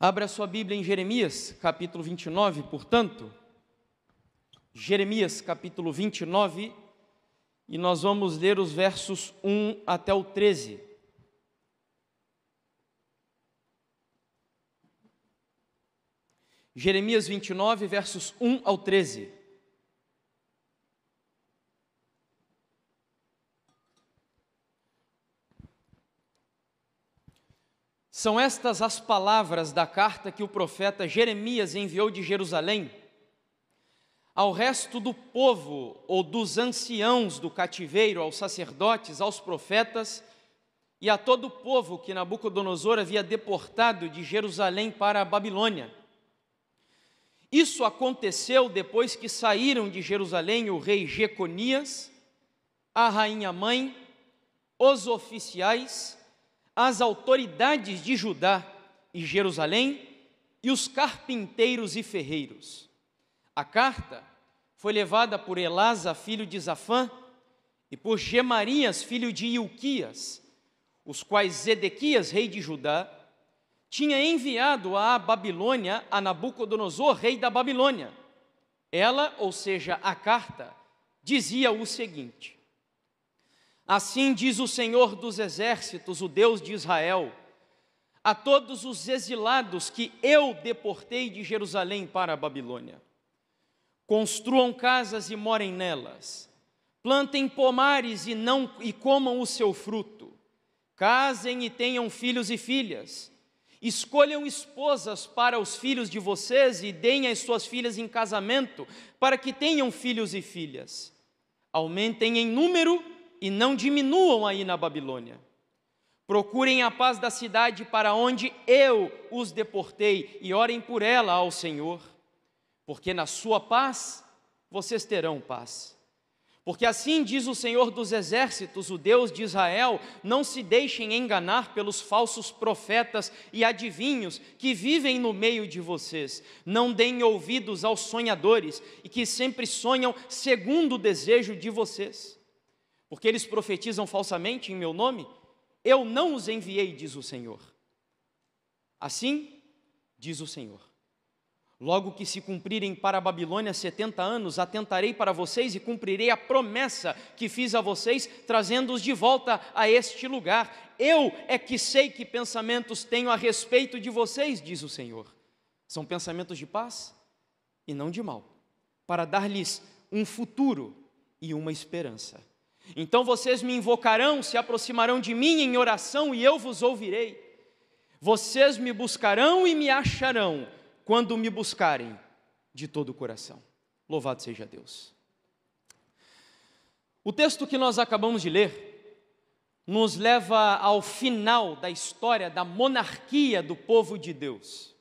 Abra a sua Bíblia em Jeremias, capítulo 29, portanto. Jeremias, capítulo 29, e nós vamos ler os versos 1 até o 13. Jeremias 29, versos 1 ao 13. São estas as palavras da carta que o profeta Jeremias enviou de Jerusalém ao resto do povo ou dos anciãos do cativeiro, aos sacerdotes, aos profetas e a todo o povo que Nabucodonosor havia deportado de Jerusalém para a Babilônia. Isso aconteceu depois que saíram de Jerusalém o rei Jeconias, a rainha mãe, os oficiais as autoridades de Judá e Jerusalém e os carpinteiros e ferreiros. A carta foi levada por Elasa, filho de Zafã, e por Gemarias, filho de Ilquias, os quais Zedequias, rei de Judá, tinha enviado à Babilônia a Nabucodonosor, rei da Babilônia. Ela, ou seja, a carta, dizia o seguinte: Assim diz o Senhor dos Exércitos, o Deus de Israel, a todos os exilados que eu deportei de Jerusalém para a Babilônia: construam casas e morem nelas, plantem pomares e não e comam o seu fruto, casem e tenham filhos e filhas, escolham esposas para os filhos de vocês e deem as suas filhas em casamento, para que tenham filhos e filhas. Aumentem em número e não diminuam aí na Babilônia. Procurem a paz da cidade para onde eu os deportei e orem por ela ao Senhor, porque na sua paz vocês terão paz. Porque assim diz o Senhor dos Exércitos, o Deus de Israel: não se deixem enganar pelos falsos profetas e adivinhos que vivem no meio de vocês. Não deem ouvidos aos sonhadores e que sempre sonham segundo o desejo de vocês porque eles profetizam falsamente em meu nome, eu não os enviei, diz o Senhor. Assim, diz o Senhor. Logo que se cumprirem para a Babilônia setenta anos, atentarei para vocês e cumprirei a promessa que fiz a vocês, trazendo-os de volta a este lugar. Eu é que sei que pensamentos tenho a respeito de vocês, diz o Senhor. São pensamentos de paz e não de mal, para dar-lhes um futuro e uma esperança. Então vocês me invocarão, se aproximarão de mim em oração e eu vos ouvirei. Vocês me buscarão e me acharão quando me buscarem de todo o coração. Louvado seja Deus. O texto que nós acabamos de ler nos leva ao final da história da monarquia do povo de Deus.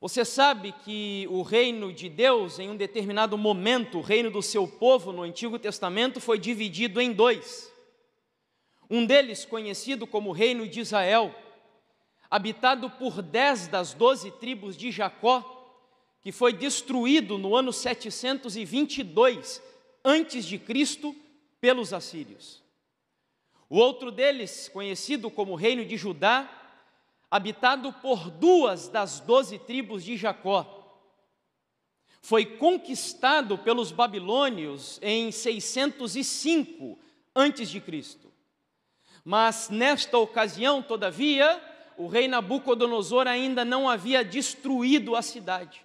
Você sabe que o reino de Deus, em um determinado momento, o reino do seu povo no Antigo Testamento foi dividido em dois. Um deles, conhecido como Reino de Israel, habitado por dez das doze tribos de Jacó, que foi destruído no ano 722 antes de Cristo pelos assírios. O outro deles, conhecido como Reino de Judá, habitado por duas das doze tribos de Jacó. Foi conquistado pelos babilônios em 605 antes de Cristo. Mas nesta ocasião, todavia, o rei Nabucodonosor ainda não havia destruído a cidade.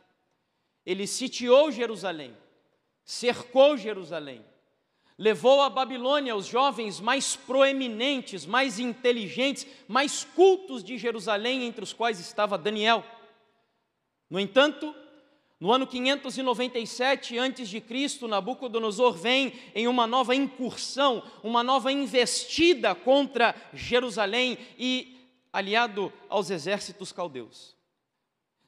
Ele sitiou Jerusalém, cercou Jerusalém, levou à Babilônia os jovens mais proeminentes, mais inteligentes, mais cultos de Jerusalém, entre os quais estava Daniel. No entanto, no ano 597 a.C., Nabucodonosor vem em uma nova incursão, uma nova investida contra Jerusalém e aliado aos exércitos caldeus.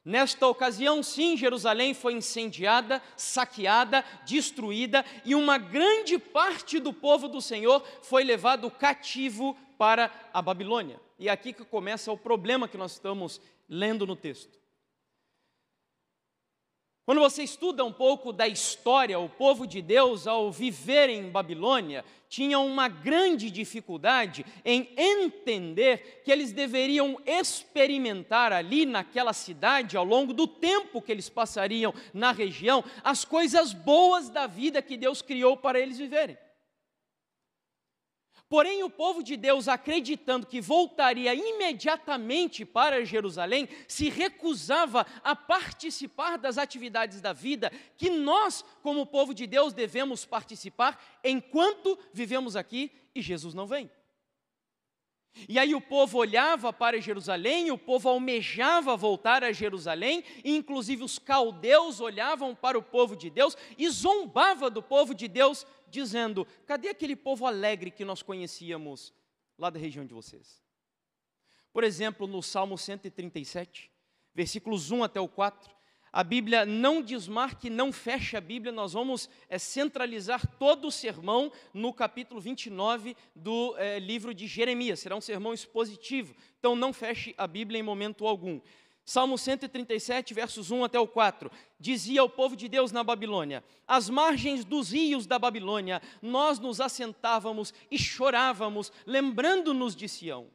Nesta ocasião, sim, Jerusalém foi incendiada, saqueada, destruída e uma grande parte do povo do Senhor foi levado cativo para a Babilônia. E é aqui que começa o problema que nós estamos lendo no texto. Quando você estuda um pouco da história, o povo de Deus, ao viver em Babilônia, tinha uma grande dificuldade em entender que eles deveriam experimentar ali naquela cidade, ao longo do tempo que eles passariam na região, as coisas boas da vida que Deus criou para eles viverem. Porém, o povo de Deus, acreditando que voltaria imediatamente para Jerusalém, se recusava a participar das atividades da vida que nós, como povo de Deus, devemos participar enquanto vivemos aqui e Jesus não vem. E aí o povo olhava para Jerusalém, o povo almejava voltar a Jerusalém, e inclusive os caldeus olhavam para o povo de Deus e zombava do povo de Deus dizendo: cadê aquele povo alegre que nós conhecíamos lá da região de vocês? Por exemplo, no Salmo 137, versículos 1 até o 4, a Bíblia não desmarque, não fecha a Bíblia, nós vamos é, centralizar todo o sermão no capítulo 29 do é, livro de Jeremias, será um sermão expositivo, então não feche a Bíblia em momento algum. Salmo 137, versos 1 até o 4, dizia ao povo de Deus na Babilônia: Às margens dos rios da Babilônia, nós nos assentávamos e chorávamos, lembrando-nos de Sião.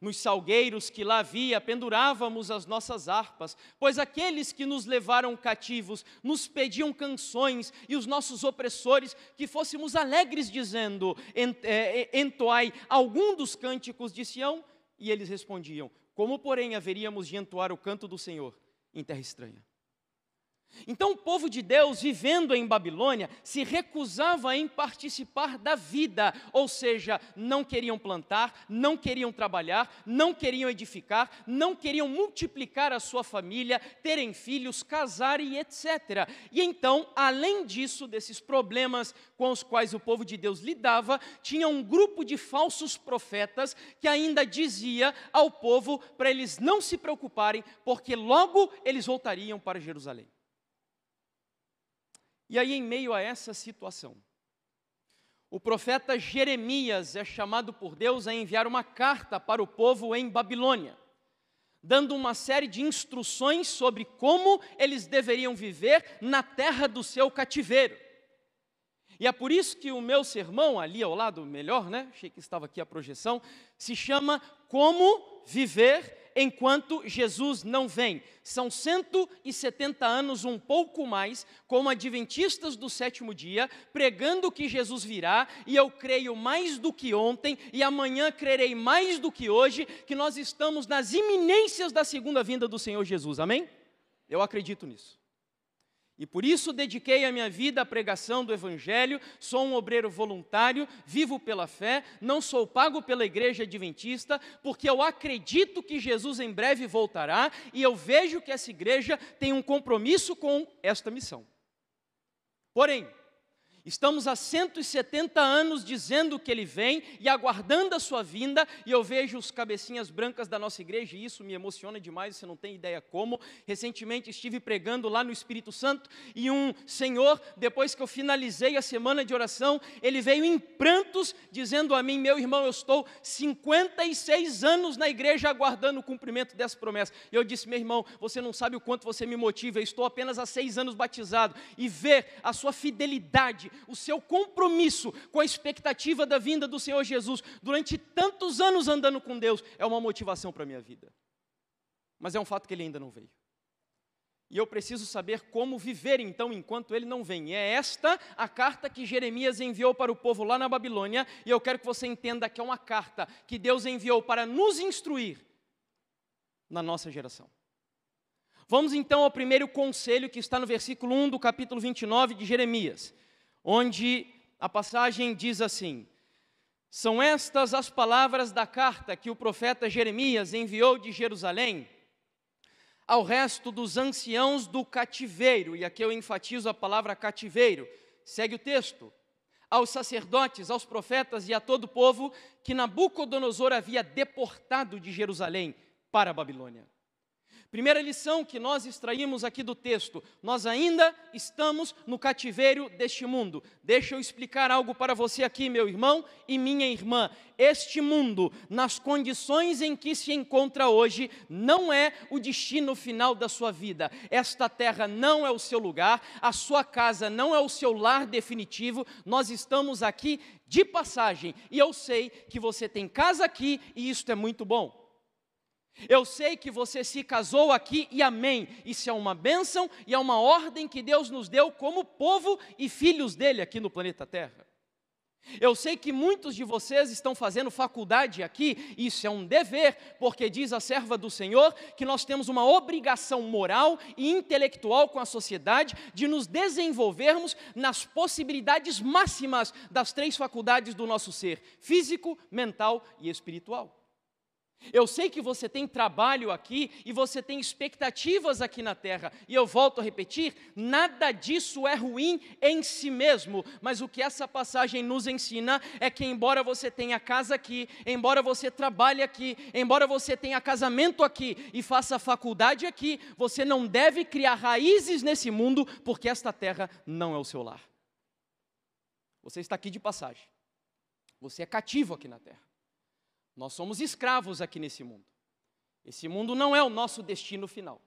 Nos salgueiros que lá havia, pendurávamos as nossas harpas, pois aqueles que nos levaram cativos nos pediam canções e os nossos opressores que fôssemos alegres, dizendo: é, Entoai algum dos cânticos de Sião. E eles respondiam: como, porém, haveríamos de entoar o canto do Senhor em terra estranha? Então o povo de Deus, vivendo em Babilônia, se recusava em participar da vida, ou seja, não queriam plantar, não queriam trabalhar, não queriam edificar, não queriam multiplicar a sua família, terem filhos, casar e etc. E então, além disso, desses problemas com os quais o povo de Deus lidava, tinha um grupo de falsos profetas que ainda dizia ao povo para eles não se preocuparem, porque logo eles voltariam para Jerusalém. E aí, em meio a essa situação, o profeta Jeremias é chamado por Deus a enviar uma carta para o povo em Babilônia, dando uma série de instruções sobre como eles deveriam viver na terra do seu cativeiro. E é por isso que o meu sermão, ali ao lado, melhor, né? Achei que estava aqui a projeção, se chama Como Viver enquanto Jesus não vem. São 170 anos, um pouco mais, como adventistas do sétimo dia, pregando que Jesus virá, e eu creio mais do que ontem, e amanhã crerei mais do que hoje, que nós estamos nas iminências da segunda vinda do Senhor Jesus. Amém? Eu acredito nisso. E por isso dediquei a minha vida à pregação do Evangelho, sou um obreiro voluntário, vivo pela fé, não sou pago pela igreja adventista, porque eu acredito que Jesus em breve voltará e eu vejo que essa igreja tem um compromisso com esta missão. Porém, Estamos há 170 anos dizendo que ele vem e aguardando a sua vinda, e eu vejo os cabecinhas brancas da nossa igreja, e isso me emociona demais, você não tem ideia como. Recentemente estive pregando lá no Espírito Santo, e um senhor, depois que eu finalizei a semana de oração, ele veio em prantos, dizendo a mim: Meu irmão, eu estou 56 anos na igreja aguardando o cumprimento dessa promessa. E eu disse: Meu irmão, você não sabe o quanto você me motiva, eu estou apenas há seis anos batizado, e ver a sua fidelidade o seu compromisso com a expectativa da vinda do Senhor Jesus durante tantos anos andando com Deus é uma motivação para a minha vida. Mas é um fato que ele ainda não veio. E eu preciso saber como viver então enquanto ele não vem. E é esta a carta que Jeremias enviou para o povo lá na Babilônia, e eu quero que você entenda que é uma carta que Deus enviou para nos instruir na nossa geração. Vamos então ao primeiro conselho que está no versículo 1 do capítulo 29 de Jeremias onde a passagem diz assim: São estas as palavras da carta que o profeta Jeremias enviou de Jerusalém ao resto dos anciãos do cativeiro, e aqui eu enfatizo a palavra cativeiro. Segue o texto. Aos sacerdotes, aos profetas e a todo o povo que Nabucodonosor havia deportado de Jerusalém para a Babilônia. Primeira lição que nós extraímos aqui do texto: nós ainda estamos no cativeiro deste mundo. Deixa eu explicar algo para você aqui, meu irmão e minha irmã. Este mundo, nas condições em que se encontra hoje, não é o destino final da sua vida. Esta terra não é o seu lugar, a sua casa não é o seu lar definitivo. Nós estamos aqui de passagem e eu sei que você tem casa aqui e isto é muito bom. Eu sei que você se casou aqui e amém. Isso é uma bênção e é uma ordem que Deus nos deu como povo e filhos dele aqui no planeta Terra. Eu sei que muitos de vocês estão fazendo faculdade aqui, isso é um dever, porque diz a serva do Senhor que nós temos uma obrigação moral e intelectual com a sociedade de nos desenvolvermos nas possibilidades máximas das três faculdades do nosso ser: físico, mental e espiritual. Eu sei que você tem trabalho aqui e você tem expectativas aqui na terra, e eu volto a repetir: nada disso é ruim em si mesmo, mas o que essa passagem nos ensina é que, embora você tenha casa aqui, embora você trabalhe aqui, embora você tenha casamento aqui e faça faculdade aqui, você não deve criar raízes nesse mundo, porque esta terra não é o seu lar. Você está aqui de passagem, você é cativo aqui na terra. Nós somos escravos aqui nesse mundo. Esse mundo não é o nosso destino final.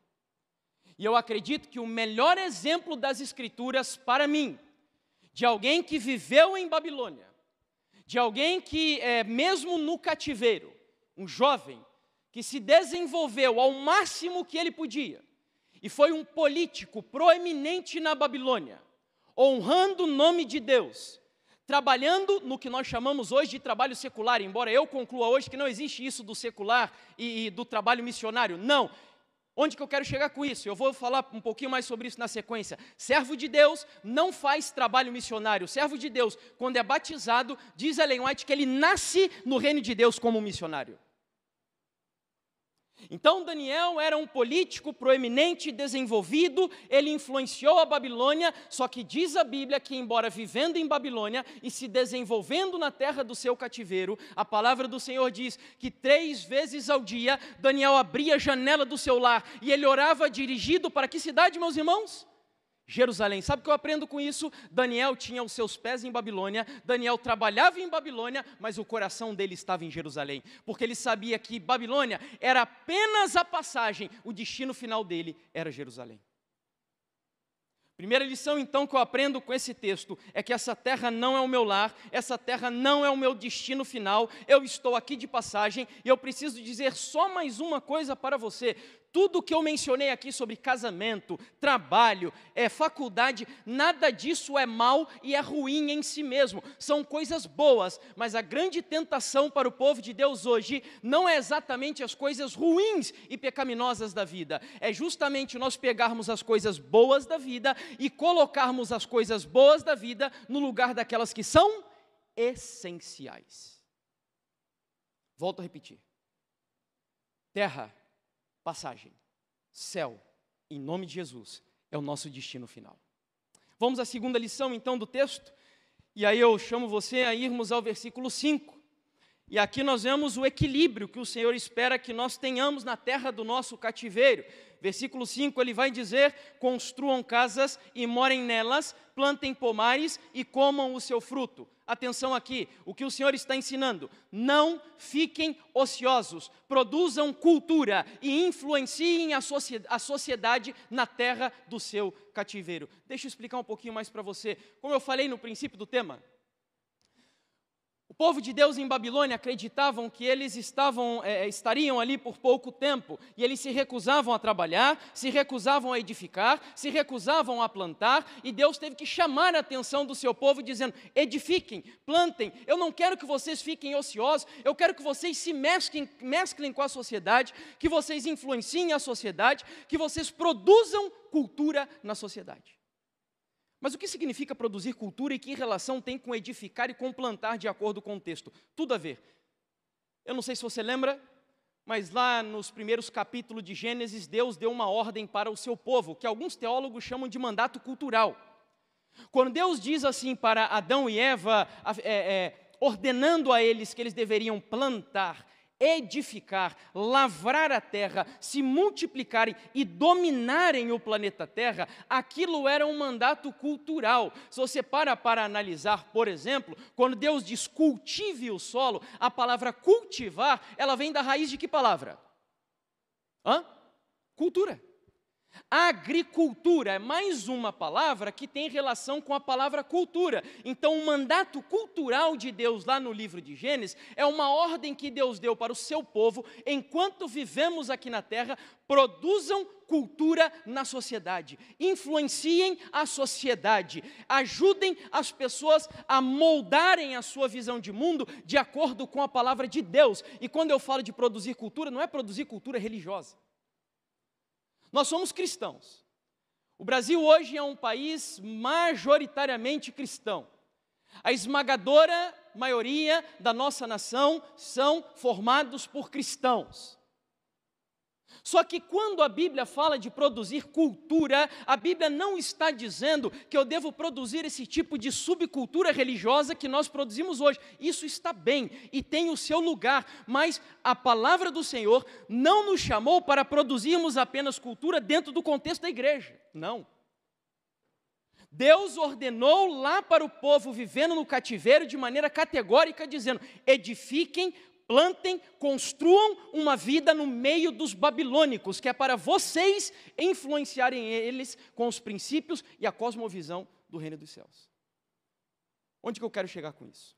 E eu acredito que o melhor exemplo das Escrituras para mim, de alguém que viveu em Babilônia, de alguém que, é, mesmo no cativeiro, um jovem que se desenvolveu ao máximo que ele podia, e foi um político proeminente na Babilônia, honrando o nome de Deus, trabalhando no que nós chamamos hoje de trabalho secular, embora eu conclua hoje que não existe isso do secular e, e, do trabalho missionário. Não. Onde que eu quero chegar com isso? Eu vou falar um pouquinho mais sobre isso na sequência. Servo de Deus não faz trabalho missionário. Servo de Deus, quando é batizado, diz Ellen White que ele nasce no reino de Deus como missionário. Então Daniel era um político proeminente, desenvolvido, ele influenciou a Babilônia, só que diz a Bíblia que, embora vivendo em Babilônia e se desenvolvendo na terra do seu cativeiro, a palavra do Senhor diz que três vezes ao dia Daniel abria a janela do seu lar e ele orava dirigido para que cidade, meus irmãos? Jerusalém. Sabe o que eu aprendo com isso? Daniel tinha os seus pés em Babilônia, Daniel trabalhava em Babilônia, mas o coração dele estava em Jerusalém, porque ele sabia que Babilônia era apenas a passagem, o destino final dele era Jerusalém. Primeira lição, então, que eu aprendo com esse texto é que essa terra não é o meu lar, essa terra não é o meu destino final, eu estou aqui de passagem e eu preciso dizer só mais uma coisa para você: tudo que eu mencionei aqui sobre casamento, trabalho, é, faculdade, nada disso é mal e é ruim em si mesmo. São coisas boas, mas a grande tentação para o povo de Deus hoje não é exatamente as coisas ruins e pecaminosas da vida, é justamente nós pegarmos as coisas boas da vida e colocarmos as coisas boas da vida no lugar daquelas que são essenciais. Volto a repetir. Terra passagem. Céu, em nome de Jesus, é o nosso destino final. Vamos à segunda lição então do texto, e aí eu chamo você a irmos ao versículo 5. E aqui nós vemos o equilíbrio que o Senhor espera que nós tenhamos na terra do nosso cativeiro. Versículo 5 ele vai dizer: Construam casas e morem nelas, plantem pomares e comam o seu fruto. Atenção aqui, o que o Senhor está ensinando: não fiquem ociosos, produzam cultura e influenciem a, sociedade na terra do seu cativeiro. Deixa eu explicar um pouquinho mais para você. Como eu falei no princípio do tema, o povo de Deus em Babilônia acreditavam que eles estavam, é, estariam ali por pouco tempo e eles se recusavam a trabalhar, se recusavam a edificar, se recusavam a plantar e Deus teve que chamar a atenção do seu povo dizendo: edifiquem, plantem. Eu não quero que vocês fiquem ociosos, eu quero que vocês se mesclem, mesclem com a sociedade, que vocês influenciem a sociedade, que vocês produzam cultura na sociedade. Mas o que significa produzir cultura e que relação tem com edificar e com plantar de acordo com o texto? Tudo a ver. Eu não sei se você lembra, mas lá nos primeiros capítulos de Gênesis, Deus deu uma ordem para o seu povo, que alguns teólogos chamam de mandato cultural. Quando Deus diz assim para Adão e Eva, é, é, ordenando a eles que eles deveriam plantar, edificar, lavrar a terra, se multiplicarem e dominarem o planeta Terra, aquilo era um mandato cultural. Se você para para analisar, por exemplo, quando Deus diz cultive o solo, a palavra cultivar, ela vem da raiz de que palavra? Hã? Cultura. Agricultura é mais uma palavra que tem relação com a palavra cultura. Então, o mandato cultural de Deus lá no livro de Gênesis é uma ordem que Deus deu para o seu povo, enquanto vivemos aqui na terra, produzam cultura na sociedade, influenciem a sociedade, ajudem as pessoas a moldarem a sua visão de mundo de acordo com a palavra de Deus. E quando eu falo de produzir cultura, não é produzir cultura religiosa. Nós somos cristãos. O Brasil hoje é um país majoritariamente cristão. A esmagadora maioria da nossa nação são formados por cristãos. Só que quando a Bíblia fala de produzir cultura, a Bíblia não está dizendo que eu devo produzir esse tipo de subcultura religiosa que nós produzimos hoje. Isso está bem e tem o seu lugar, mas a palavra do Senhor não nos chamou para produzirmos apenas cultura dentro do contexto da igreja. Não. Deus ordenou lá para o povo vivendo no cativeiro de maneira categórica, dizendo: edifiquem plantem, construam uma vida no meio dos babilônicos, que é para vocês influenciarem eles com os princípios e a cosmovisão do reino dos céus. Onde que eu quero chegar com isso?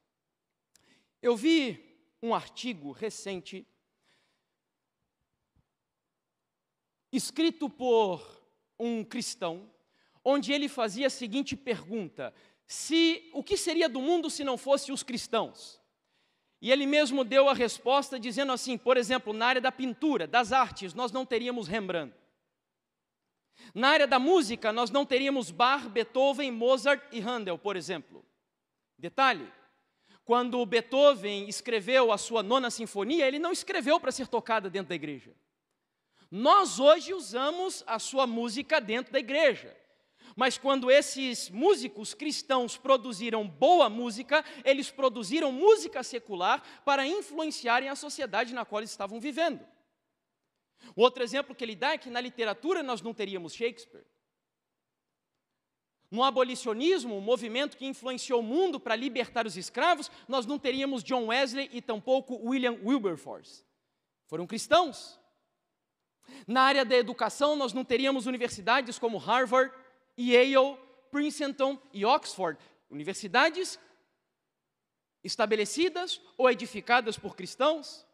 Eu vi um artigo recente escrito por um cristão, onde ele fazia a seguinte pergunta: se o que seria do mundo se não fosse os cristãos? E ele mesmo deu a resposta dizendo assim, por exemplo, na área da pintura, das artes, nós não teríamos Rembrandt. Na área da música, nós não teríamos Bach, Beethoven, Mozart e Handel, por exemplo. Detalhe: quando Beethoven escreveu a sua nona sinfonia, ele não escreveu para ser tocada dentro da igreja. Nós hoje usamos a sua música dentro da igreja. Mas quando esses músicos cristãos produziram boa música, eles produziram música secular para influenciarem a sociedade na qual eles estavam vivendo. O outro exemplo que ele dá é que na literatura nós não teríamos Shakespeare. No abolicionismo, o movimento que influenciou o mundo para libertar os escravos, nós não teríamos John Wesley e tampouco William Wilberforce. Foram cristãos. Na área da educação, nós não teríamos universidades como Harvard, Yale, Princeton e Oxford, universidades estabelecidas ou edificadas por cristãos.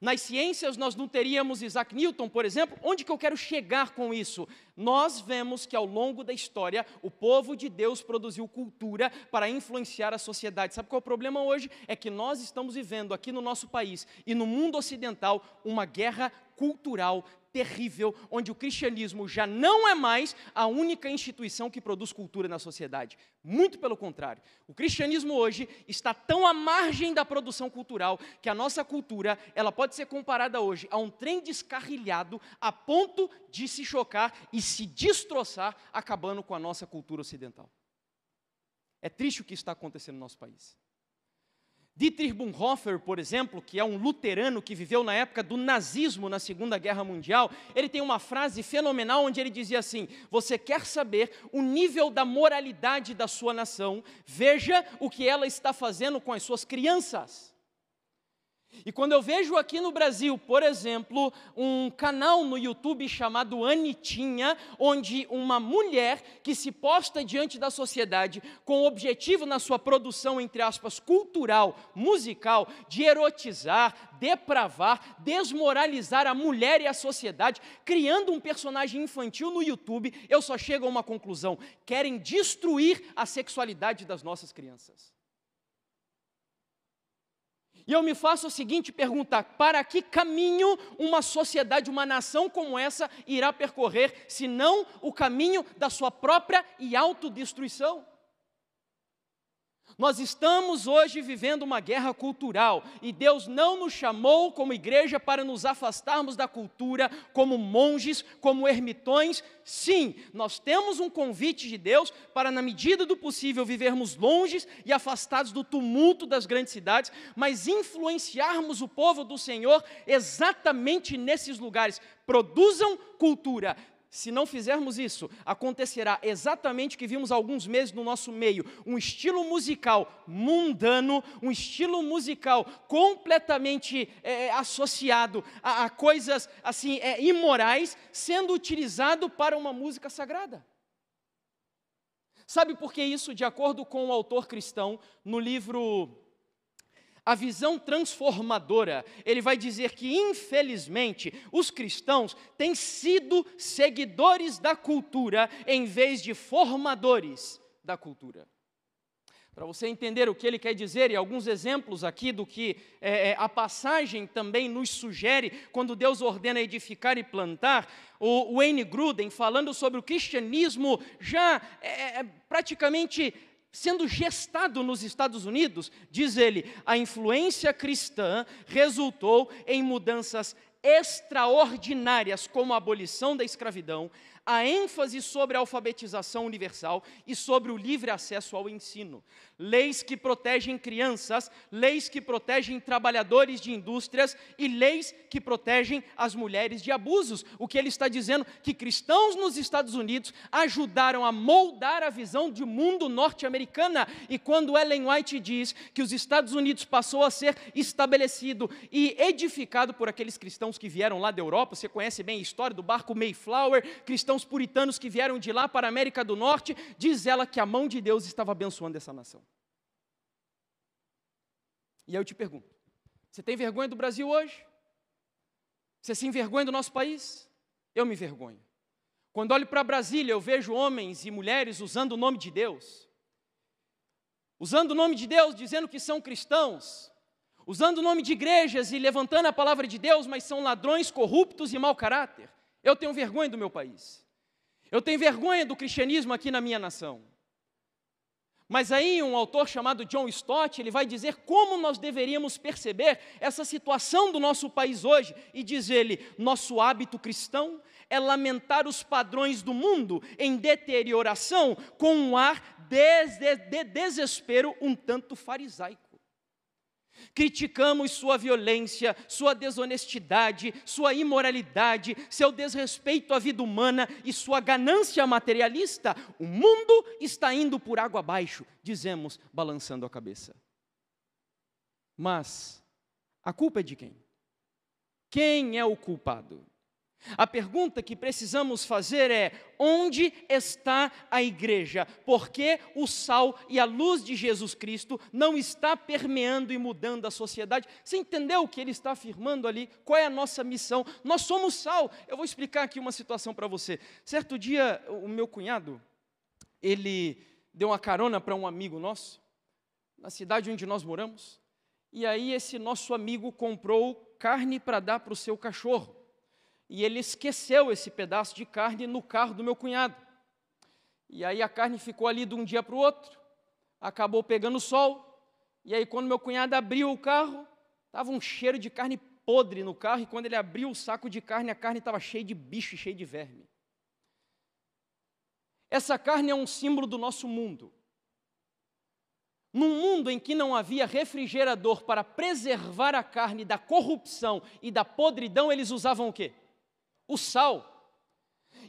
Nas ciências nós não teríamos Isaac Newton, por exemplo. Onde que eu quero chegar com isso? Nós vemos que ao longo da história o povo de Deus produziu cultura para influenciar a sociedade. Sabe qual é o problema hoje? É que nós estamos vivendo aqui no nosso país e no mundo ocidental uma guerra cultural terrível, onde o cristianismo já não é mais a única instituição que produz cultura na sociedade. Muito pelo contrário. O cristianismo hoje está tão à margem da produção cultural que a nossa cultura, ela pode ser comparada hoje a um trem descarrilhado a ponto de se chocar e se destroçar, acabando com a nossa cultura ocidental. É triste o que está acontecendo no nosso país. Dietrich Bonhoeffer, por exemplo, que é um luterano que viveu na época do nazismo na Segunda Guerra Mundial, ele tem uma frase fenomenal onde ele dizia assim: Você quer saber o nível da moralidade da sua nação? Veja o que ela está fazendo com as suas crianças. E quando eu vejo aqui no Brasil, por exemplo, um canal no YouTube chamado Anitinha, onde uma mulher que se posta diante da sociedade com o objetivo na sua produção, entre aspas, cultural, musical, de erotizar, depravar, desmoralizar a mulher e a sociedade, criando um personagem infantil no YouTube, eu só chego a uma conclusão: querem destruir a sexualidade das nossas crianças. E eu me faço a seguinte pergunta: para que caminho uma sociedade, uma nação como essa irá percorrer, se não o caminho da sua própria e autodestruição? Nós estamos hoje vivendo uma guerra cultural e Deus não nos chamou como igreja para nos afastarmos da cultura como monges, como ermitões. Sim, nós temos um convite de Deus para, na medida do possível, vivermos longes e afastados do tumulto das grandes cidades, mas influenciarmos o povo do Senhor exatamente nesses lugares. Produzam cultura, se não fizermos isso, acontecerá exatamente o que vimos há alguns meses no nosso meio: um estilo musical mundano, um estilo musical completamente é, é, associado a, a, coisas assim é, imorais, sendo utilizado para uma música sagrada. Sabe por que isso? De acordo com o autor cristão, no livro a visão transformadora, ele vai dizer que, infelizmente, os cristãos têm sido seguidores da cultura em vez de formadores da cultura. Para você entender o que ele quer dizer, e alguns exemplos aqui do que é, é, a passagem também nos sugere, quando Deus ordena edificar e plantar, o Wayne Gruden, falando sobre o cristianismo já é, é praticamente sendo gestado nos Estados Unidos, diz ele, a influência cristã resultou em mudanças extraordinárias, como a abolição da escravidão, a ênfase sobre a alfabetização universal e sobre o livre acesso ao ensino. Leis que protegem crianças, leis que protegem trabalhadores de indústrias e leis que protegem as mulheres de abusos. O que ele está dizendo que cristãos nos Estados Unidos ajudaram a moldar a visão de mundo norte-americana. E quando Ellen White diz que os Estados Unidos passou a ser estabelecido e edificado por aqueles cristãos que vieram lá da Europa, você conhece bem a história do barco Mayflower, cristãos cristãos puritanos que vieram de lá para a América do Norte, diz ela que a mão de Deus estava abençoando essa nação. E aí eu te pergunto: você tem vergonha do Brasil hoje? Você se envergonha do nosso país? Eu me envergonho. Quando olho para Brasília, eu vejo homens e mulheres usando o nome de Deus, usando o nome de Deus, dizendo que são cristãos, usando o nome de igrejas e levantando a palavra de Deus, mas são ladrões corruptos e mau caráter. Eu tenho vergonha do meu país. Eu tenho vergonha do cristianismo aqui na minha nação. Mas aí um autor chamado John Stott, ele vai dizer como nós deveríamos perceber essa situação do nosso país hoje e diz ele: nosso hábito cristão é lamentar os padrões do mundo em deterioração com um ar de, de desespero um tanto farisaico. Criticamos sua violência, sua desonestidade, sua imoralidade, seu desrespeito à vida humana e sua ganância materialista. O mundo está indo por água abaixo, dizemos, balançando a cabeça. Mas a culpa é de quem? Quem é o culpado? A pergunta que precisamos fazer é: onde está a igreja? Porque o sal e a luz de Jesus Cristo não está permeando e mudando a sociedade? Você entendeu o que ele está afirmando ali? Qual é a nossa missão? Nós somos sal. Eu vou explicar aqui uma situação para você. Certo dia, o meu cunhado, ele deu uma carona para um amigo nosso, na cidade onde nós moramos, e aí esse nosso amigo comprou carne para dar para o seu cachorro e ele esqueceu esse pedaço de carne no carro do meu cunhado. E aí a carne ficou ali de um dia para o outro, acabou pegando sol, e aí quando meu cunhado abriu o carro, estava um cheiro de carne podre no carro, e quando ele abriu o saco de carne, a carne estava cheia de bicho cheia de verme. Essa carne é um símbolo do nosso mundo. Num mundo em que não havia refrigerador para preservar a carne da corrupção e da podridão, eles usavam o quê? O sal.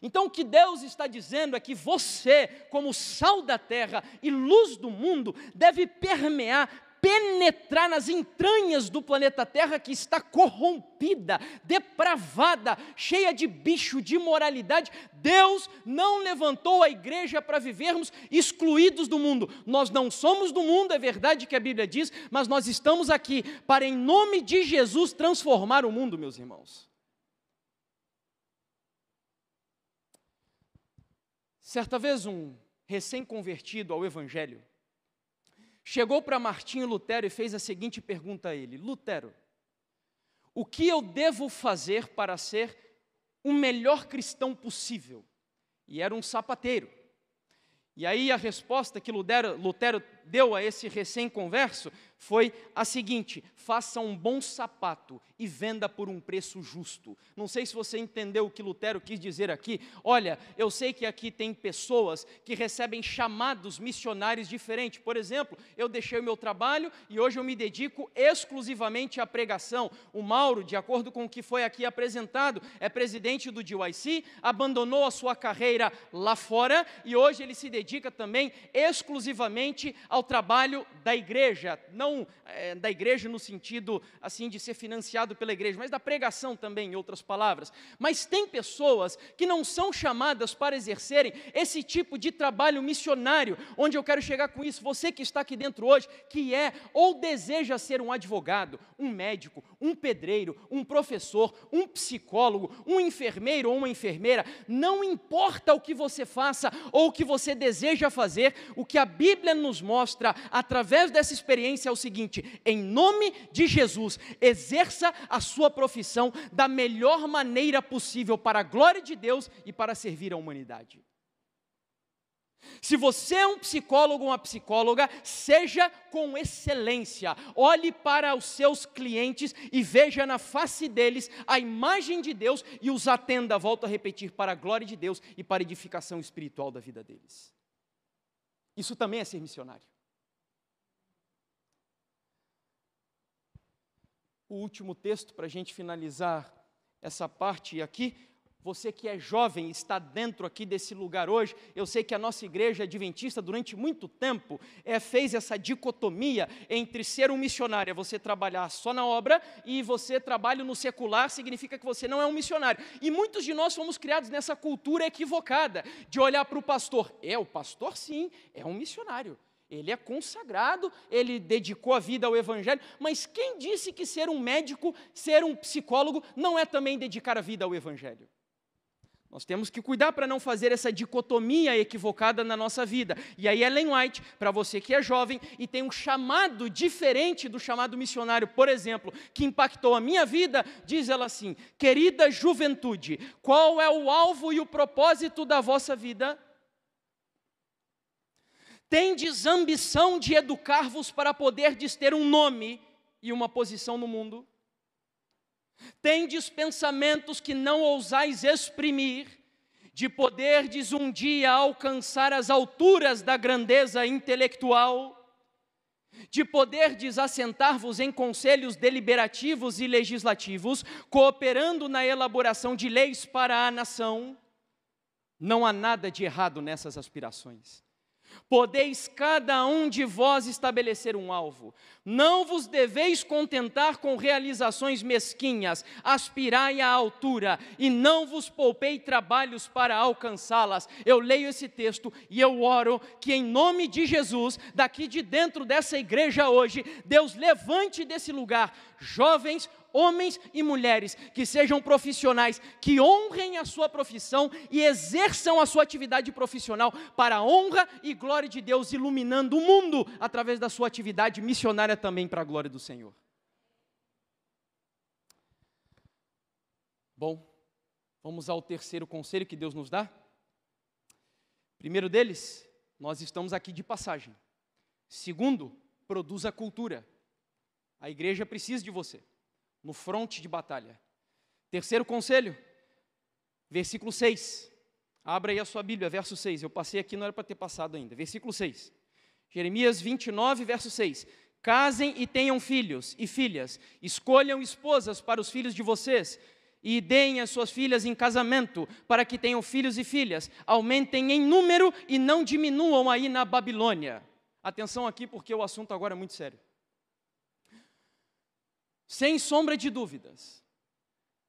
Então, o que Deus está dizendo é que você, como sal da terra e luz do mundo, deve permear, penetrar nas entranhas do planeta Terra que está corrompida, depravada, cheia de bicho, de imoralidade. Deus não levantou a igreja para vivermos excluídos do mundo. Nós não somos do mundo, é verdade que a Bíblia diz, mas nós estamos aqui para, em nome de Jesus, transformar o mundo, meus irmãos. Certa vez, um recém-convertido ao Evangelho chegou para Martinho Lutero e fez a seguinte pergunta a ele: Lutero, o que eu devo fazer para ser o melhor cristão possível? E era um sapateiro. E aí a resposta que Lutero, Lutero deu a esse recém-converso foi a seguinte: faça um bom sapato e venda por um preço justo. Não sei se você entendeu o que Lutero quis dizer aqui. Olha, eu sei que aqui tem pessoas que recebem chamados missionários diferentes. Por exemplo, eu deixei o meu trabalho e hoje eu me dedico exclusivamente à pregação. O Mauro, de acordo com o que foi aqui apresentado, é presidente do DYC, abandonou a sua carreira lá fora e hoje ele se dedica também exclusivamente ao trabalho da igreja. Não não é, da igreja no sentido assim de ser financiado pela igreja, mas da pregação também, em outras palavras. Mas tem pessoas que não são chamadas para exercerem esse tipo de trabalho missionário, onde eu quero chegar com isso. Você que está aqui dentro hoje, que é ou deseja ser um advogado, um médico, um pedreiro, um professor, um psicólogo, um enfermeiro ou uma enfermeira, não importa o que você faça ou o que você deseja fazer, o que a Bíblia nos mostra através dessa experiência o seguinte: em nome de Jesus, exerça a sua profissão da melhor maneira possível para a glória de Deus e para servir a humanidade. Se você é um psicólogo ou uma psicóloga, seja com excelência. Olhe para os seus clientes e veja na face deles a imagem de Deus e os atenda, volto a repetir, para a glória de Deus e para a edificação espiritual da vida deles. Isso também é ser missionário. O último texto para a gente finalizar essa parte aqui você que é jovem, está dentro aqui desse lugar hoje, eu sei que a nossa igreja adventista, durante muito tempo, é, fez essa dicotomia entre ser um missionário, é você trabalhar só na obra, e você trabalha no secular, significa que você não é um missionário. E muitos de nós fomos criados nessa cultura equivocada, de olhar para o pastor. É, o pastor sim, é um missionário. Ele é consagrado, ele dedicou a vida ao Evangelho, mas quem disse que ser um médico, ser um psicólogo, não é também dedicar a vida ao Evangelho? Nós temos que cuidar para não fazer essa dicotomia equivocada na nossa vida. E aí, Ellen White, para você que é jovem e tem um chamado diferente do chamado missionário, por exemplo, que impactou a minha vida, diz ela assim: Querida juventude, qual é o alvo e o propósito da vossa vida? Tendes ambição de educar-vos para poderdes ter um nome e uma posição no mundo? Tendes pensamentos que não ousais exprimir, de poderdes um dia alcançar as alturas da grandeza intelectual, de poderdes assentar-vos em conselhos deliberativos e legislativos, cooperando na elaboração de leis para a nação. Não há nada de errado nessas aspirações. Podeis cada um de vós estabelecer um alvo. Não vos deveis contentar com realizações mesquinhas, aspirai à altura, e não vos poupei trabalhos para alcançá-las. Eu leio esse texto e eu oro que, em nome de Jesus, daqui de dentro dessa igreja hoje, Deus levante desse lugar jovens, homens e mulheres que sejam profissionais, que honrem a sua profissão e exerçam a sua atividade profissional para a honra e glória de Deus, iluminando o mundo através da sua atividade missionária também para a glória do Senhor. Bom, vamos ao terceiro conselho que Deus nos dá. Primeiro deles, nós estamos aqui de passagem. Segundo, produza cultura. A igreja precisa de você no fronte de batalha. Terceiro conselho, versículo 6. Abra aí a sua Bíblia, verso 6. Eu passei aqui, não era para ter passado ainda. Versículo 6. Jeremias 29, verso 6. Casem e tenham filhos e filhas, escolham esposas para os filhos de vocês, e deem as suas filhas em casamento, para que tenham filhos e filhas, aumentem em número e não diminuam aí na Babilônia. Atenção aqui, porque o assunto agora é muito sério. Sem sombra de dúvidas,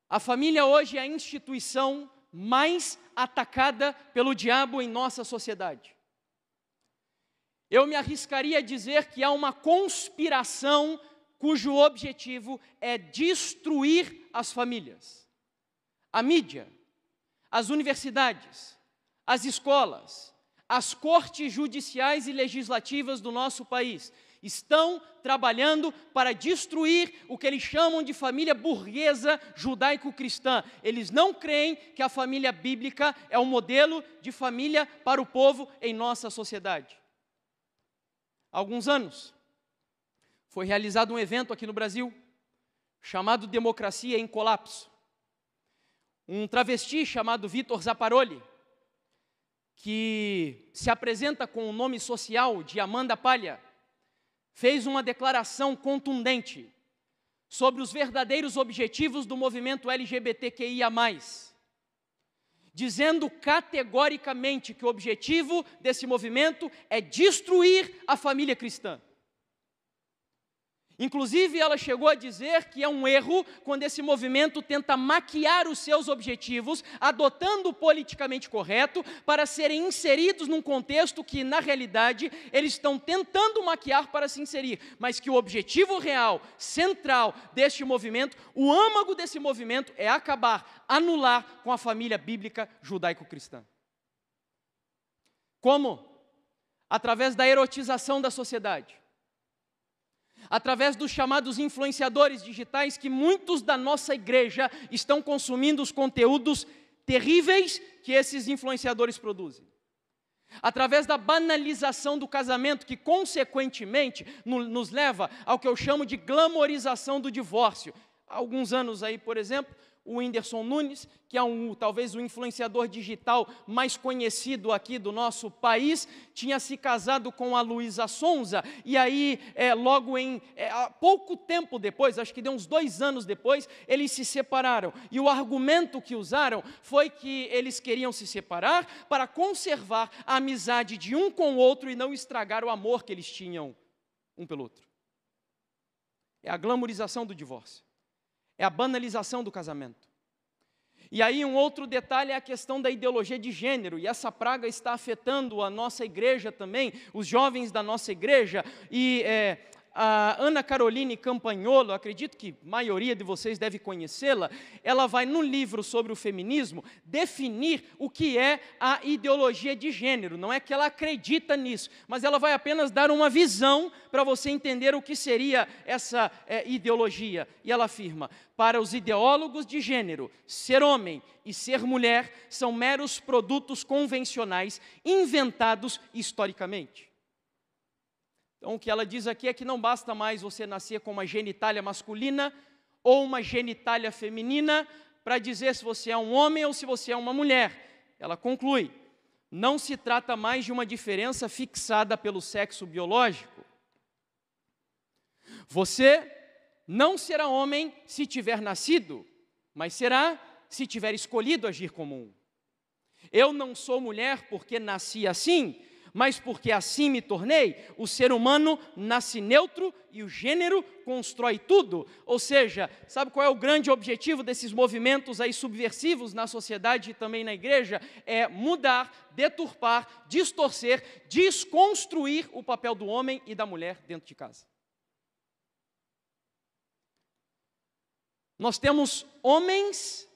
a família hoje é a instituição mais atacada pelo diabo em nossa sociedade. Eu me arriscaria a dizer que há uma conspiração cujo objetivo é destruir as famílias. A mídia, as universidades, as escolas, as cortes judiciais e legislativas do nosso país estão trabalhando para destruir o que eles chamam de família burguesa judaico-cristã. Eles não creem que a família bíblica é um modelo de família para o povo em nossa sociedade. alguns anos, foi realizado um evento aqui no Brasil chamado Democracia em Colapso. Um travesti chamado Vitor Zaparoli, que se apresenta com o nome social de Amanda Palha, fez uma declaração contundente sobre os verdadeiros objetivos do movimento LGBTQIA, dizendo categoricamente que o objetivo desse movimento é destruir a família cristã. Inclusive, ela chegou a dizer que é um erro quando esse movimento tenta maquiar os seus objetivos, adotando o politicamente correto, para serem inseridos num contexto que, na realidade, eles estão tentando maquiar para se inserir, mas que o objetivo real, central deste movimento, o âmago desse movimento, é acabar, anular com a família bíblica judaico-cristã. Como? Através da erotização da sociedade através dos chamados influenciadores digitais, que muitos da nossa igreja estão consumindo os conteúdos terríveis que esses influenciadores produzem. Através da banalização do casamento, que consequentemente nos leva ao que eu chamo de glamorização do divórcio. Há alguns anos aí, por exemplo, o Whindersson Nunes, que é um, talvez o influenciador digital mais conhecido aqui do nosso país, tinha se casado com a Luísa Sonza, e aí, é, logo em é, pouco tempo depois, acho que deu uns dois anos depois, eles se separaram. E o argumento que usaram foi que eles queriam se separar para conservar a amizade de um com o outro e não estragar o amor que eles tinham um pelo outro. É a glamorização do divórcio é a banalização do casamento. E aí, um outro detalhe é a questão da ideologia de gênero, e essa praga está afetando a nossa igreja também, os jovens da nossa igreja, e é, a Ana Caroline Campagnolo, acredito que a maioria de vocês deve conhecê-la, ela vai no livro sobre o feminismo definir o que é a ideologia de gênero. Não é que ela acredita nisso, mas ela vai apenas dar uma visão para você entender o que seria essa é, ideologia. E ela afirma: para os ideólogos de gênero, ser homem e ser mulher são meros produtos convencionais inventados historicamente. Então, o que ela diz aqui é que não basta mais você nascer com uma genitália masculina ou uma genitália feminina para dizer se você é um homem ou se você é uma mulher. Ela conclui: não se trata mais de uma diferença fixada pelo sexo biológico. Você não será homem se tiver nascido, mas será se tiver escolhido agir como um. Eu não sou mulher porque nasci assim, mas porque assim me tornei, o ser humano nasce neutro e o gênero constrói tudo. Ou seja, sabe qual é o grande objetivo desses movimentos aí subversivos na sociedade e também na igreja? É mudar, deturpar, distorcer, desconstruir o papel do homem e da mulher dentro de casa. Nós temos homens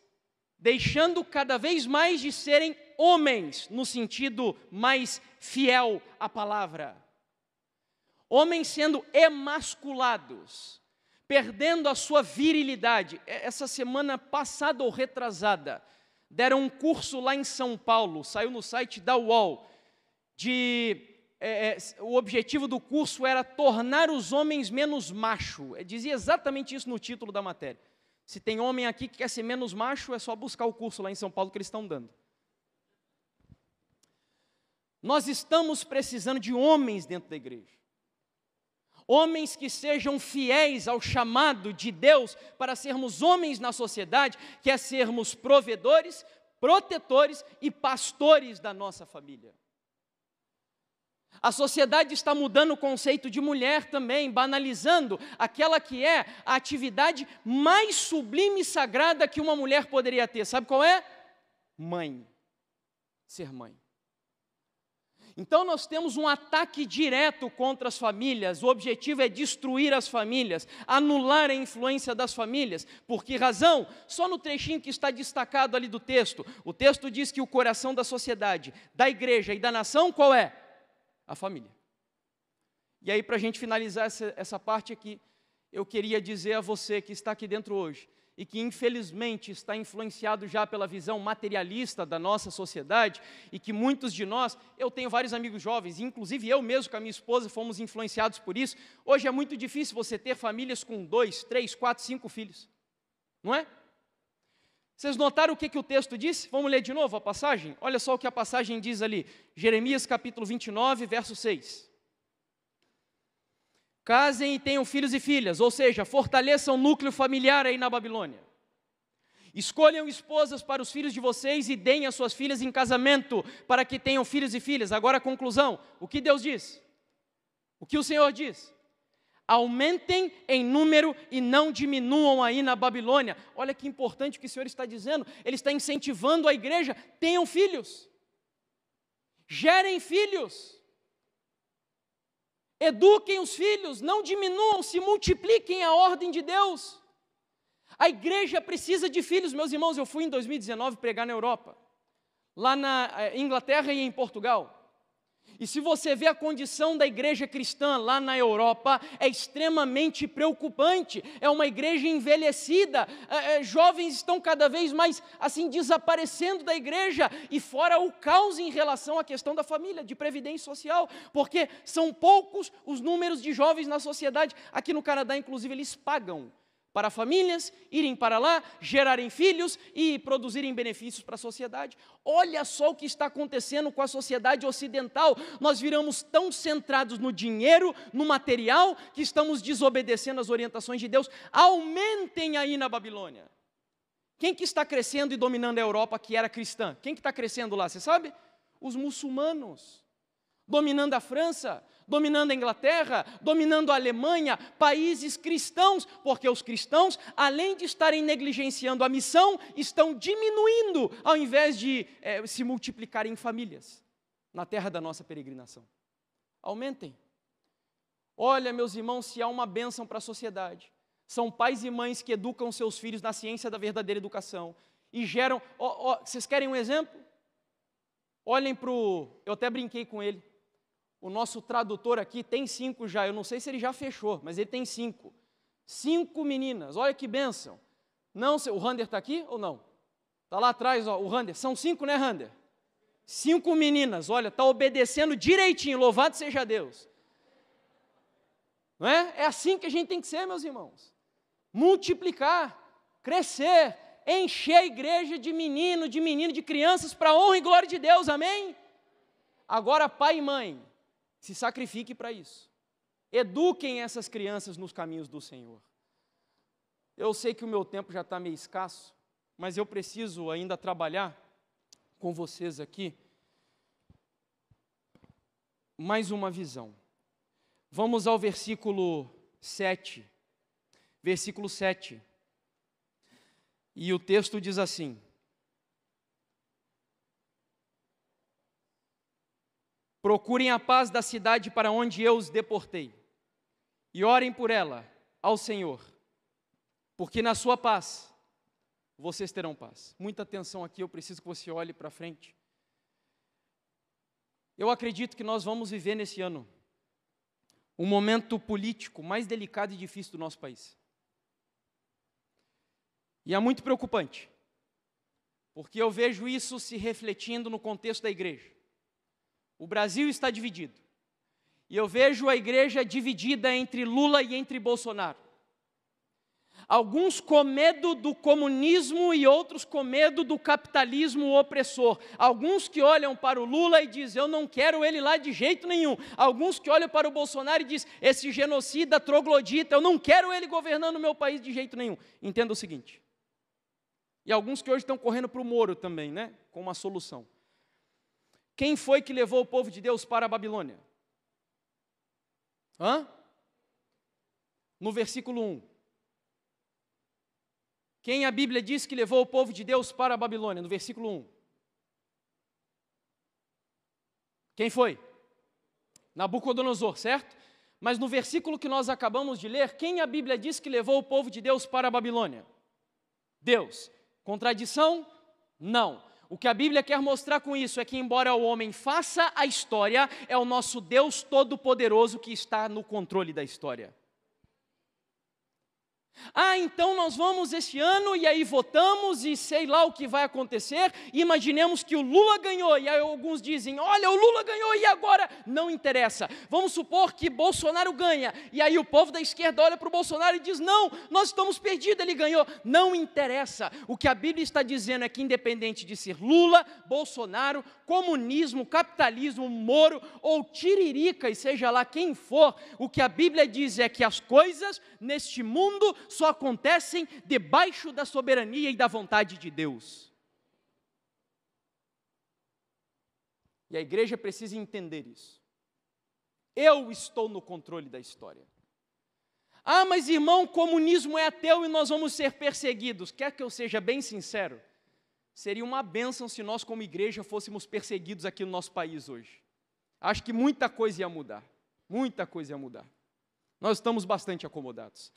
deixando cada vez mais de serem homens no sentido mais fiel à palavra. Homens sendo emasculados, perdendo a sua virilidade. Essa semana passada ou retrasada, deram um curso lá em São Paulo, saiu no site da UOL, de é, é, o objetivo do curso era tornar os homens menos macho. Dizia exatamente isso no título da matéria. Se tem homem aqui que quer ser menos macho, é só buscar o curso lá em São Paulo que eles estão dando. Nós estamos precisando de homens dentro da igreja. Homens que sejam fiéis ao chamado de Deus para sermos homens na sociedade, que é sermos provedores, protetores e pastores da nossa família. A sociedade está mudando o conceito de mulher também, banalizando aquela que é a atividade mais sublime e sagrada que uma mulher poderia ter. Sabe qual é? Mãe. Ser mãe. Então nós temos um ataque direto contra as famílias. O objetivo é destruir as famílias, anular a influência das famílias. Por que razão? Só no trechinho que está destacado ali do texto. O texto diz que o coração da sociedade, da igreja e da nação qual é? A família. E aí, para a gente finalizar essa, essa parte aqui, eu queria dizer a você que está aqui dentro hoje, e que infelizmente está influenciado já pela visão materialista da nossa sociedade e que muitos de nós, eu tenho vários amigos jovens, inclusive eu mesmo com a minha esposa fomos influenciados por isso. Hoje é muito difícil você ter famílias com dois, três, quatro, cinco filhos, não é? Vocês notaram o que, que o texto disse? Vamos ler de novo a passagem? Olha só o que a passagem diz ali, Jeremias capítulo 29, verso 6. Casem e tenham filhos e filhas, ou seja, fortaleçam o núcleo familiar aí na Babilônia. Escolham esposas para os filhos de vocês e deem as suas filhas em casamento para que tenham filhos e filhas. Agora a conclusão: o que Deus diz? O que o Senhor diz? Aumentem em número e não diminuam aí na Babilônia. Olha que importante o que o Senhor está dizendo. Ele está incentivando a igreja: tenham filhos, gerem filhos. Eduquem os filhos, não diminuam, se multipliquem a ordem de Deus. A igreja precisa de filhos, meus irmãos. Eu fui em 2019 pregar na Europa, lá na eh, Inglaterra e em Portugal. E se você vê a condição da igreja cristã lá na Europa, é extremamente preocupante. É uma igreja envelhecida, é, é, jovens estão cada vez mais assim desaparecendo da igreja, e fora o caos em relação à questão da família, de previdência social, porque são poucos os números de jovens na sociedade. Aqui no Canadá, inclusive, eles pagam para famílias irem para lá, gerarem filhos e produzirem benefícios para a sociedade. Olha só o que está acontecendo com a sociedade ocidental. Nós viramos tão centrados no dinheiro, no material, que estamos desobedecendo as orientações de Deus. Aumentem aí na Babilônia. Quem que está crescendo e dominando a Europa que era cristã? Quem que está crescendo lá, você sabe? Os muçulmanos. Dominando a França, dominando a Inglaterra, dominando a Alemanha, países cristãos, porque os cristãos, além de estarem negligenciando a missão, estão diminuindo ao invés de é, se multiplicarem em famílias na terra da nossa peregrinação. Aumentem. Olha, meus irmãos, se há uma bênção para a sociedade, são pais e mães que educam seus filhos na ciência da verdadeira educação e geram. Oh, oh, vocês querem um exemplo? Olhem para o. Eu até brinquei com ele o nosso tradutor aqui tem cinco já. Eu não sei se ele já fechou, mas ele tem cinco. Cinco meninas, olha que bênção. Não, o Rander está aqui ou não? Está lá atrás, ó, o Rander. São cinco, né, Rander? Cinco meninas, olha, está obedecendo direitinho, louvado seja Deus. Não é? É assim que a gente tem que ser, meus irmãos. Multiplicar, crescer, encher a igreja de menino, de menino, de crianças para honra e glória de Deus, amém? Agora, pai e mãe, se sacrifique para isso. Eduquem essas crianças nos caminhos do Senhor. Eu sei que o meu tempo já está meio escasso, mas eu preciso ainda trabalhar com vocês aqui mais uma visão. Vamos ao versículo 7. Versículo 7. E o texto diz assim: Procurem a paz da cidade para onde eu os deportei, e orem por ela ao Senhor, porque na sua paz vocês terão paz. Muita atenção aqui, eu preciso que você olhe para frente. Eu acredito que nós vamos viver nesse ano um momento político mais delicado e difícil do nosso país. E é muito preocupante, porque eu vejo isso se refletindo no contexto da igreja. O Brasil está dividido. E eu vejo a igreja dividida entre Lula e entre Bolsonaro. Alguns com medo do comunismo e outros com medo do capitalismo opressor. Alguns que olham para o Lula e dizem, eu não quero ele lá de jeito nenhum. Alguns que olham para o Bolsonaro e dizem, esse genocida troglodita, eu não quero ele governando o meu país de jeito nenhum. Entenda o seguinte. E alguns que hoje estão correndo para o Moro também, né? Com uma solução. Quem foi que levou o povo de Deus para a Babilônia? Hã? No versículo 1. Quem a Bíblia diz que levou o povo de Deus para a Babilônia? No versículo 1. Quem foi? Nabucodonosor, certo? Mas no versículo que nós acabamos de ler, quem a Bíblia diz que levou o povo de Deus para a Babilônia? Deus. Contradição? Não. O que a Bíblia quer mostrar com isso é que, embora o homem faça a história, é o nosso Deus Todo-Poderoso que está no controle da história. Ah, então nós vamos esse ano e aí votamos e sei lá o que vai acontecer. Imaginemos que o Lula ganhou e aí alguns dizem: "Olha, o Lula ganhou e agora não interessa". Vamos supor que Bolsonaro ganha e aí o povo da esquerda olha para o Bolsonaro e diz: "Não, nós estamos perdidos, ele ganhou". Não interessa. O que a Bíblia está dizendo é que independente de ser Lula, Bolsonaro, comunismo, capitalismo, Moro ou Tiririca e seja lá quem for, o que a Bíblia diz é que as coisas neste mundo só acontecem debaixo da soberania e da vontade de Deus. E a igreja precisa entender isso. Eu estou no controle da história. Ah, mas irmão, comunismo é ateu e nós vamos ser perseguidos. Quer que eu seja bem sincero? Seria uma bênção se nós, como igreja, fôssemos perseguidos aqui no nosso país hoje. Acho que muita coisa ia mudar. Muita coisa ia mudar. Nós estamos bastante acomodados.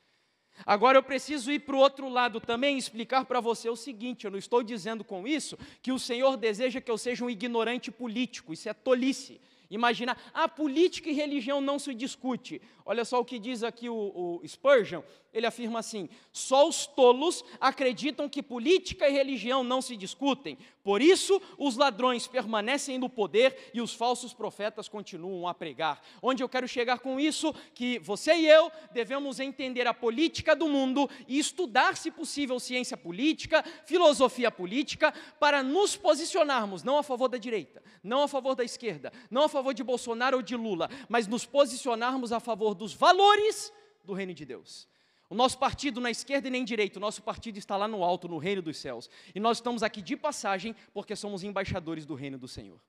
Agora eu preciso ir para o outro lado também e explicar para você o seguinte: eu não estou dizendo com isso que o Senhor deseja que eu seja um ignorante político, isso é tolice. Imagina, a política e religião não se discute. Olha só o que diz aqui o, o Spurgeon, ele afirma assim: só os tolos acreditam que política e religião não se discutem, por isso os ladrões permanecem no poder e os falsos profetas continuam a pregar. Onde eu quero chegar com isso? Que você e eu devemos entender a política do mundo e estudar, se possível, ciência política, filosofia política, para nos posicionarmos não a favor da direita, não a favor da esquerda, não a favor de Bolsonaro ou de Lula, mas nos posicionarmos a favor dos valores do reino de Deus. O nosso partido não é esquerda e nem direita, o nosso partido está lá no alto, no reino dos céus. E nós estamos aqui de passagem porque somos embaixadores do reino do Senhor.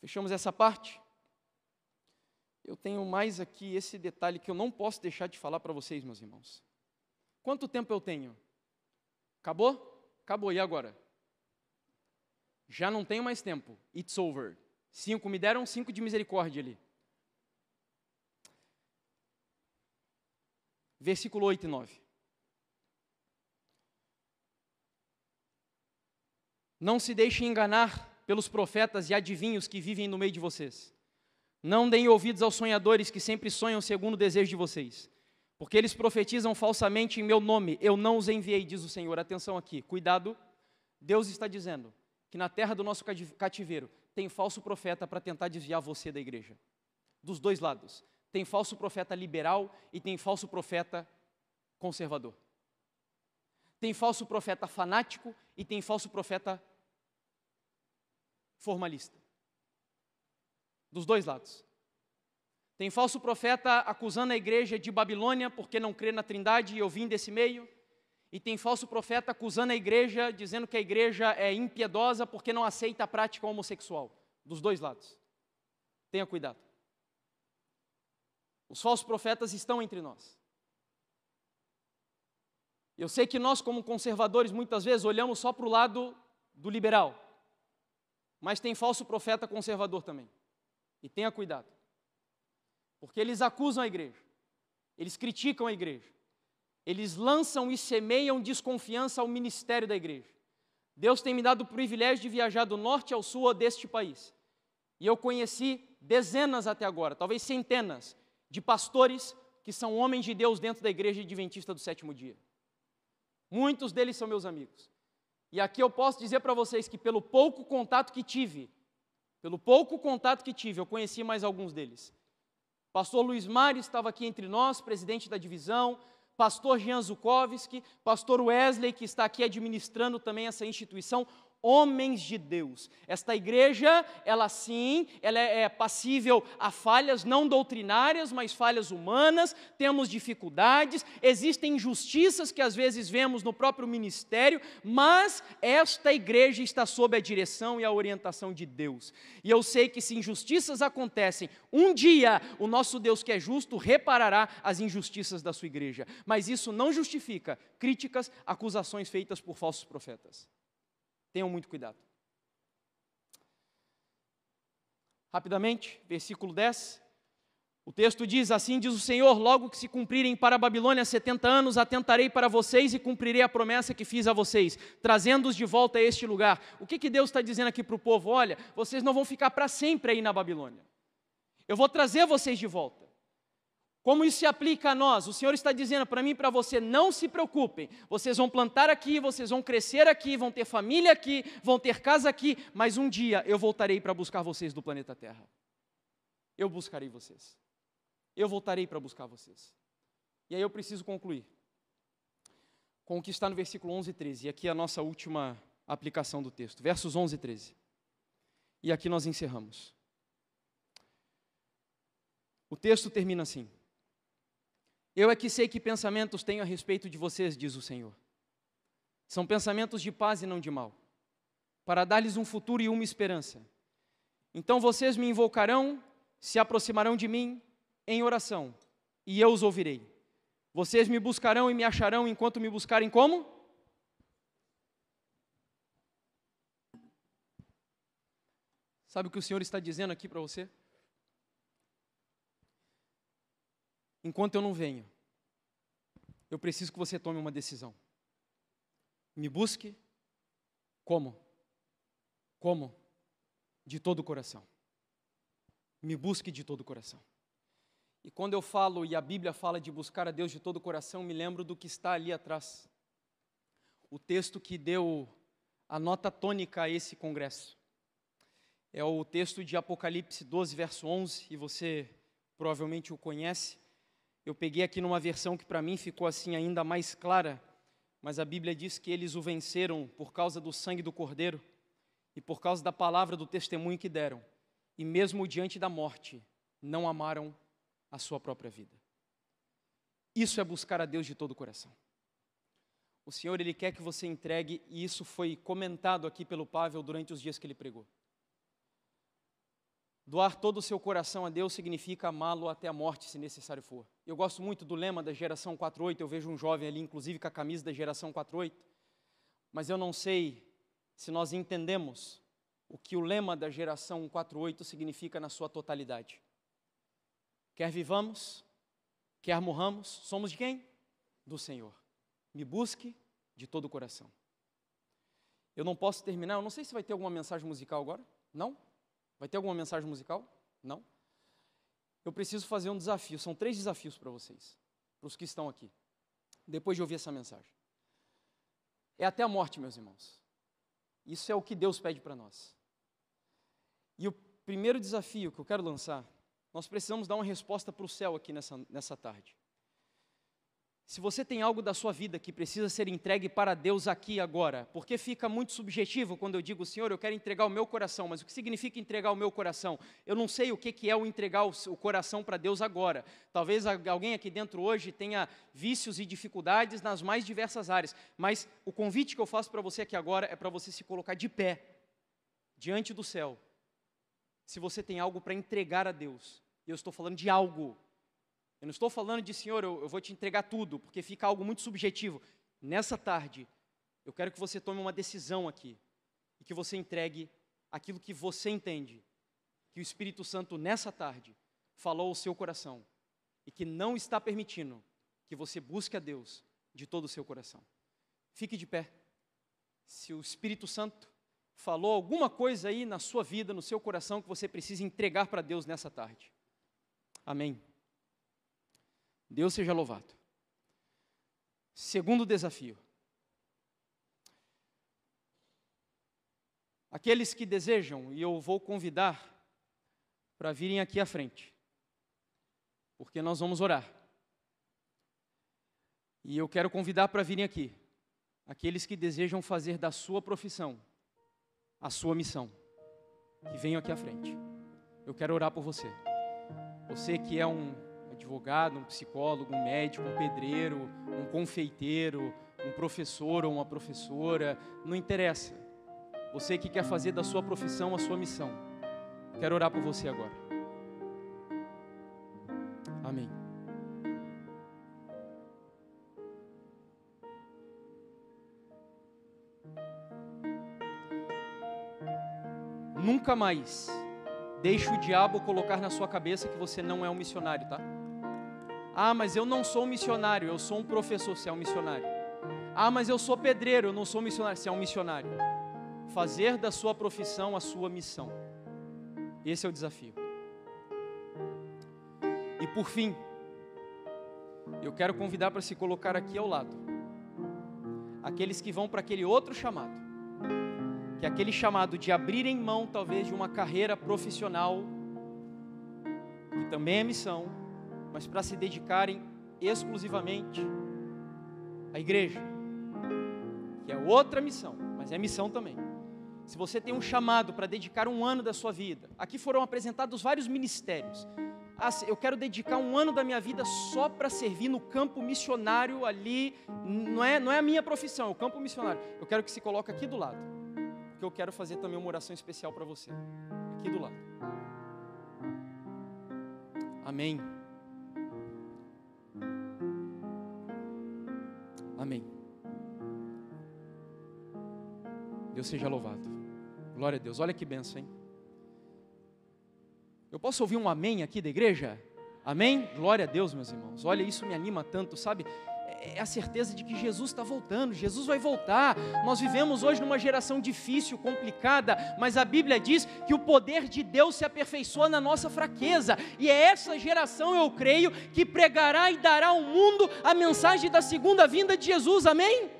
Fechamos essa parte? Eu tenho mais aqui esse detalhe que eu não posso deixar de falar para vocês, meus irmãos. Quanto tempo eu tenho? Acabou? Acabou, e agora? Já não tenho mais tempo. It's over. Cinco me deram, cinco de misericórdia ali. Versículo 8 e 9. Não se deixem enganar pelos profetas e adivinhos que vivem no meio de vocês. Não deem ouvidos aos sonhadores que sempre sonham segundo o desejo de vocês, porque eles profetizam falsamente em meu nome. Eu não os enviei, diz o Senhor. Atenção aqui, cuidado. Deus está dizendo que na terra do nosso cativeiro tem falso profeta para tentar desviar você da igreja. Dos dois lados tem falso profeta liberal e tem falso profeta conservador. Tem falso profeta fanático e tem falso profeta formalista. Dos dois lados. Tem falso profeta acusando a igreja de Babilônia porque não crê na Trindade e eu vim desse meio. E tem falso profeta acusando a igreja, dizendo que a igreja é impiedosa porque não aceita a prática homossexual. Dos dois lados. Tenha cuidado. Os falsos profetas estão entre nós. Eu sei que nós, como conservadores, muitas vezes olhamos só para o lado do liberal, mas tem falso profeta conservador também. E tenha cuidado, porque eles acusam a igreja, eles criticam a igreja, eles lançam e semeiam desconfiança ao ministério da igreja. Deus tem me dado o privilégio de viajar do norte ao sul deste país. E eu conheci dezenas até agora, talvez centenas, de pastores que são homens de Deus dentro da igreja adventista do sétimo dia. Muitos deles são meus amigos. E aqui eu posso dizer para vocês que, pelo pouco contato que tive, pelo pouco contato que tive, eu conheci mais alguns deles. Pastor Luiz Mari estava aqui entre nós, presidente da divisão, pastor Jean Zukovski, pastor Wesley, que está aqui administrando também essa instituição, homens de Deus. Esta igreja, ela sim, ela é, é passível a falhas não doutrinárias, mas falhas humanas, temos dificuldades, existem injustiças que às vezes vemos no próprio ministério, mas esta igreja está sob a direção e a orientação de Deus. E eu sei que se injustiças acontecem, um dia o nosso Deus que é justo reparará as injustiças da sua igreja, mas isso não justifica críticas, acusações feitas por falsos profetas. Tenham muito cuidado. Rapidamente, versículo 10. O texto diz: Assim diz o Senhor: Logo que se cumprirem para a Babilônia setenta anos, atentarei para vocês e cumprirei a promessa que fiz a vocês, trazendo-os de volta a este lugar. O que, que Deus está dizendo aqui para o povo? Olha, vocês não vão ficar para sempre aí na Babilônia. Eu vou trazer vocês de volta. Como isso se aplica a nós? O Senhor está dizendo para mim e para você: não se preocupem, vocês vão plantar aqui, vocês vão crescer aqui, vão ter família aqui, vão ter casa aqui, mas um dia eu voltarei para buscar vocês do planeta Terra. Eu buscarei vocês. Eu voltarei para buscar vocês. E aí eu preciso concluir com o que está no versículo 11 e 13, e aqui é a nossa última aplicação do texto, versos 11 e 13. E aqui nós encerramos. O texto termina assim. Eu é que sei que pensamentos tenho a respeito de vocês, diz o Senhor. São pensamentos de paz e não de mal, para dar-lhes um futuro e uma esperança. Então vocês me invocarão, se aproximarão de mim em oração, e eu os ouvirei. Vocês me buscarão e me acharão enquanto me buscarem como? Sabe o que o Senhor está dizendo aqui para você? Enquanto eu não venho, eu preciso que você tome uma decisão. Me busque como? Como? De todo o coração. Me busque de todo o coração. E quando eu falo, e a Bíblia fala de buscar a Deus de todo o coração, me lembro do que está ali atrás. O texto que deu a nota tônica a esse congresso. É o texto de Apocalipse 12, verso 11, e você provavelmente o conhece. Eu peguei aqui numa versão que para mim ficou assim ainda mais clara, mas a Bíblia diz que eles o venceram por causa do sangue do Cordeiro e por causa da palavra do testemunho que deram, e mesmo diante da morte, não amaram a sua própria vida. Isso é buscar a Deus de todo o coração. O Senhor, Ele quer que você entregue, e isso foi comentado aqui pelo Pavel durante os dias que ele pregou. Doar todo o seu coração a Deus significa amá-lo até a morte, se necessário for. Eu gosto muito do lema da geração 48, eu vejo um jovem ali, inclusive com a camisa da geração 48, mas eu não sei se nós entendemos o que o lema da geração 48 significa na sua totalidade. Quer vivamos, quer morramos, somos de quem? Do Senhor. Me busque de todo o coração. Eu não posso terminar, eu não sei se vai ter alguma mensagem musical agora. Não? Vai ter alguma mensagem musical? Não? Eu preciso fazer um desafio. São três desafios para vocês, para os que estão aqui, depois de ouvir essa mensagem. É até a morte, meus irmãos. Isso é o que Deus pede para nós. E o primeiro desafio que eu quero lançar, nós precisamos dar uma resposta para o céu aqui nessa, nessa tarde. Se você tem algo da sua vida que precisa ser entregue para Deus aqui agora, porque fica muito subjetivo quando eu digo, Senhor, eu quero entregar o meu coração, mas o que significa entregar o meu coração? Eu não sei o que é o entregar o coração para Deus agora. Talvez alguém aqui dentro hoje tenha vícios e dificuldades nas mais diversas áreas, mas o convite que eu faço para você aqui agora é para você se colocar de pé, diante do céu, se você tem algo para entregar a Deus. E eu estou falando de algo eu não estou falando de, Senhor, eu, eu vou te entregar tudo, porque fica algo muito subjetivo. Nessa tarde, eu quero que você tome uma decisão aqui e que você entregue aquilo que você entende, que o Espírito Santo, nessa tarde, falou ao seu coração e que não está permitindo que você busque a Deus de todo o seu coração. Fique de pé. Se o Espírito Santo falou alguma coisa aí na sua vida, no seu coração, que você precisa entregar para Deus nessa tarde. Amém. Deus seja louvado. Segundo desafio. Aqueles que desejam, e eu vou convidar para virem aqui à frente, porque nós vamos orar. E eu quero convidar para virem aqui, aqueles que desejam fazer da sua profissão a sua missão, que venham aqui à frente. Eu quero orar por você. Você que é um advogado, um psicólogo, um médico, um pedreiro, um confeiteiro, um professor ou uma professora, não interessa. Você que quer fazer da sua profissão a sua missão. Quero orar por você agora. Amém. Nunca mais deixe o diabo colocar na sua cabeça que você não é um missionário, tá? Ah, mas eu não sou um missionário, eu sou um professor, você é um missionário. Ah, mas eu sou pedreiro, eu não sou um missionário, você é um missionário. Fazer da sua profissão a sua missão. Esse é o desafio. E por fim, Eu quero convidar para se colocar aqui ao lado. Aqueles que vão para aquele outro chamado. Que é aquele chamado de abrirem mão, talvez, de uma carreira profissional, que também é missão, mas para se dedicarem exclusivamente à igreja, que é outra missão, mas é missão também. Se você tem um chamado para dedicar um ano da sua vida, aqui foram apresentados vários ministérios. Ah, eu quero dedicar um ano da minha vida só para servir no campo missionário ali. Não é, não é a minha profissão, é o campo missionário. Eu quero que se coloque aqui do lado. Porque eu quero fazer também uma oração especial para você. Aqui do lado. Amém. Amém. Deus seja louvado. Glória a Deus. Olha que benção, hein? Eu posso ouvir um amém aqui da igreja? Amém? Glória a Deus, meus irmãos. Olha, isso me anima tanto, sabe? É a certeza de que Jesus está voltando, Jesus vai voltar. Nós vivemos hoje numa geração difícil, complicada, mas a Bíblia diz que o poder de Deus se aperfeiçoa na nossa fraqueza, e é essa geração, eu creio, que pregará e dará ao mundo a mensagem da segunda vinda de Jesus, amém?